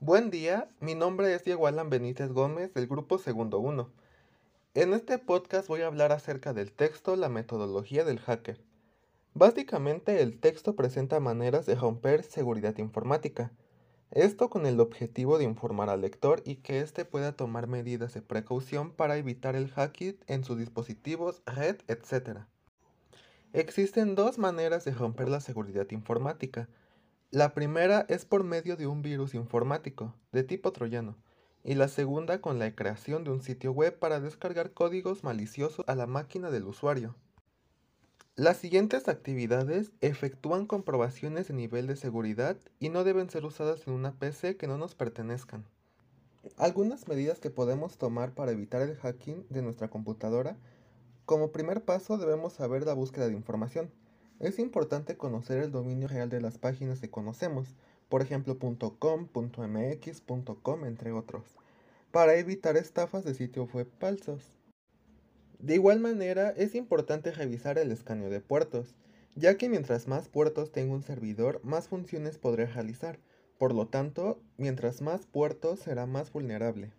Buen día, mi nombre es Diego Alan Benítez Gómez del grupo Segundo 1. En este podcast voy a hablar acerca del texto, la metodología del hacker. Básicamente el texto presenta maneras de romper seguridad informática. Esto con el objetivo de informar al lector y que éste pueda tomar medidas de precaución para evitar el hacking en sus dispositivos, red, etc. Existen dos maneras de romper la seguridad informática. La primera es por medio de un virus informático, de tipo troyano, y la segunda con la creación de un sitio web para descargar códigos maliciosos a la máquina del usuario. Las siguientes actividades efectúan comprobaciones de nivel de seguridad y no deben ser usadas en una PC que no nos pertenezcan. Algunas medidas que podemos tomar para evitar el hacking de nuestra computadora como primer paso debemos saber la búsqueda de información. Es importante conocer el dominio real de las páginas que conocemos, por ejemplo .com, .mx, .com, entre otros, para evitar estafas de sitios web falsos. De igual manera, es importante revisar el escaneo de puertos, ya que mientras más puertos tenga un servidor, más funciones podrá realizar. Por lo tanto, mientras más puertos será más vulnerable.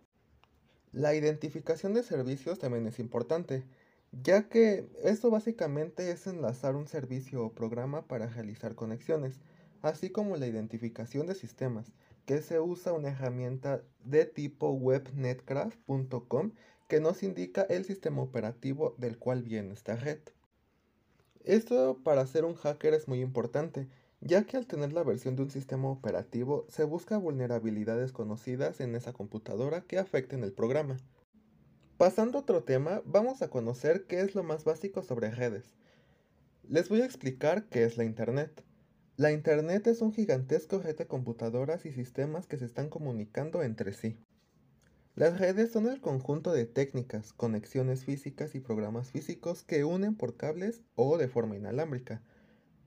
La identificación de servicios también es importante, ya que esto básicamente es enlazar un servicio o programa para realizar conexiones, así como la identificación de sistemas, que se usa una herramienta de tipo webnetcraft.com que nos indica el sistema operativo del cual viene esta red. Esto para ser un hacker es muy importante, ya que al tener la versión de un sistema operativo se busca vulnerabilidades conocidas en esa computadora que afecten el programa. Pasando a otro tema, vamos a conocer qué es lo más básico sobre redes. Les voy a explicar qué es la Internet. La Internet es un gigantesco red de computadoras y sistemas que se están comunicando entre sí. Las redes son el conjunto de técnicas, conexiones físicas y programas físicos que unen por cables o de forma inalámbrica.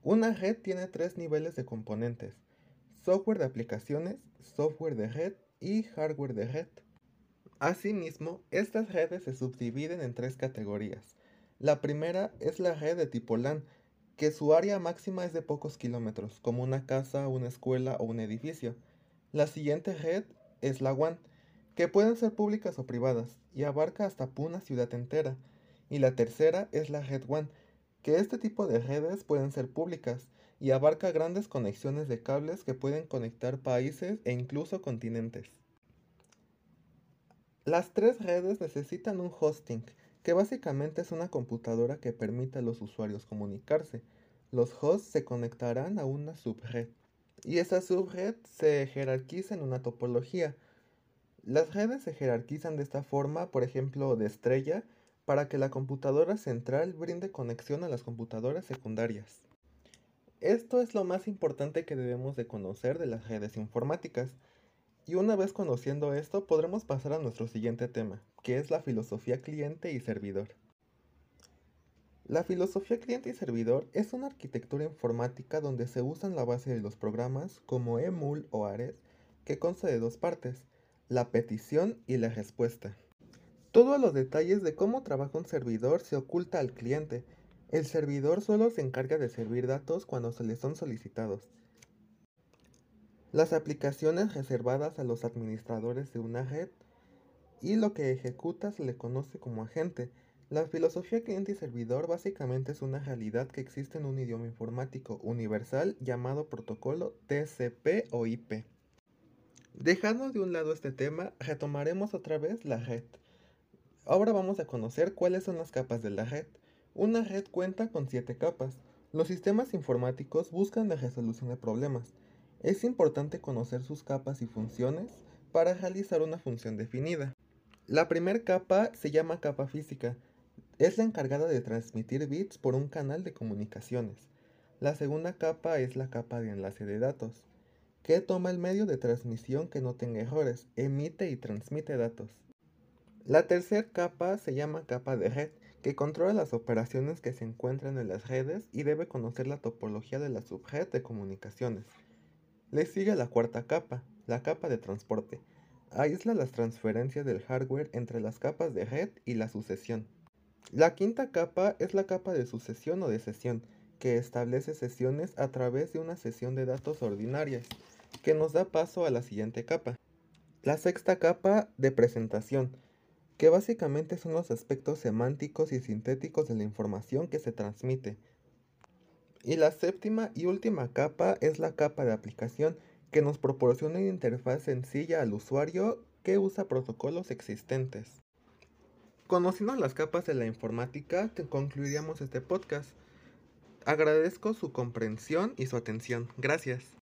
Una red tiene tres niveles de componentes, software de aplicaciones, software de red y hardware de red. Asimismo, estas redes se subdividen en tres categorías. La primera es la red de tipo LAN, que su área máxima es de pocos kilómetros, como una casa, una escuela o un edificio. La siguiente red es la WAN, que pueden ser públicas o privadas, y abarca hasta una ciudad entera. Y la tercera es la red WAN, que este tipo de redes pueden ser públicas y abarca grandes conexiones de cables que pueden conectar países e incluso continentes. Las tres redes necesitan un hosting, que básicamente es una computadora que permite a los usuarios comunicarse. Los hosts se conectarán a una subred y esa subred se jerarquiza en una topología. Las redes se jerarquizan de esta forma, por ejemplo, de estrella, para que la computadora central brinde conexión a las computadoras secundarias. Esto es lo más importante que debemos de conocer de las redes informáticas. Y una vez conociendo esto, podremos pasar a nuestro siguiente tema, que es la filosofía cliente y servidor. La filosofía cliente y servidor es una arquitectura informática donde se usan la base de los programas como EMUL o ARES, que consta de dos partes, la petición y la respuesta. Todos los detalles de cómo trabaja un servidor se oculta al cliente. El servidor solo se encarga de servir datos cuando se le son solicitados. Las aplicaciones reservadas a los administradores de una red y lo que ejecuta se le conoce como agente. La filosofía cliente y servidor básicamente es una realidad que existe en un idioma informático universal llamado protocolo TCP o IP. Dejando de un lado este tema, retomaremos otra vez la red. Ahora vamos a conocer cuáles son las capas de la red. Una red cuenta con siete capas. Los sistemas informáticos buscan la resolución de problemas. Es importante conocer sus capas y funciones para realizar una función definida. La primera capa se llama capa física. Es la encargada de transmitir bits por un canal de comunicaciones. La segunda capa es la capa de enlace de datos, que toma el medio de transmisión que no tenga errores, emite y transmite datos. La tercera capa se llama capa de red, que controla las operaciones que se encuentran en las redes y debe conocer la topología de la subred de comunicaciones. Le sigue la cuarta capa, la capa de transporte. Aísla las transferencias del hardware entre las capas de red y la sucesión. La quinta capa es la capa de sucesión o de sesión, que establece sesiones a través de una sesión de datos ordinarias. que nos da paso a la siguiente capa. La sexta capa de presentación, que básicamente son los aspectos semánticos y sintéticos de la información que se transmite. Y la séptima y última capa es la capa de aplicación, que nos proporciona una interfaz sencilla al usuario que usa protocolos existentes. Conociendo las capas de la informática, concluiríamos este podcast. Agradezco su comprensión y su atención. Gracias.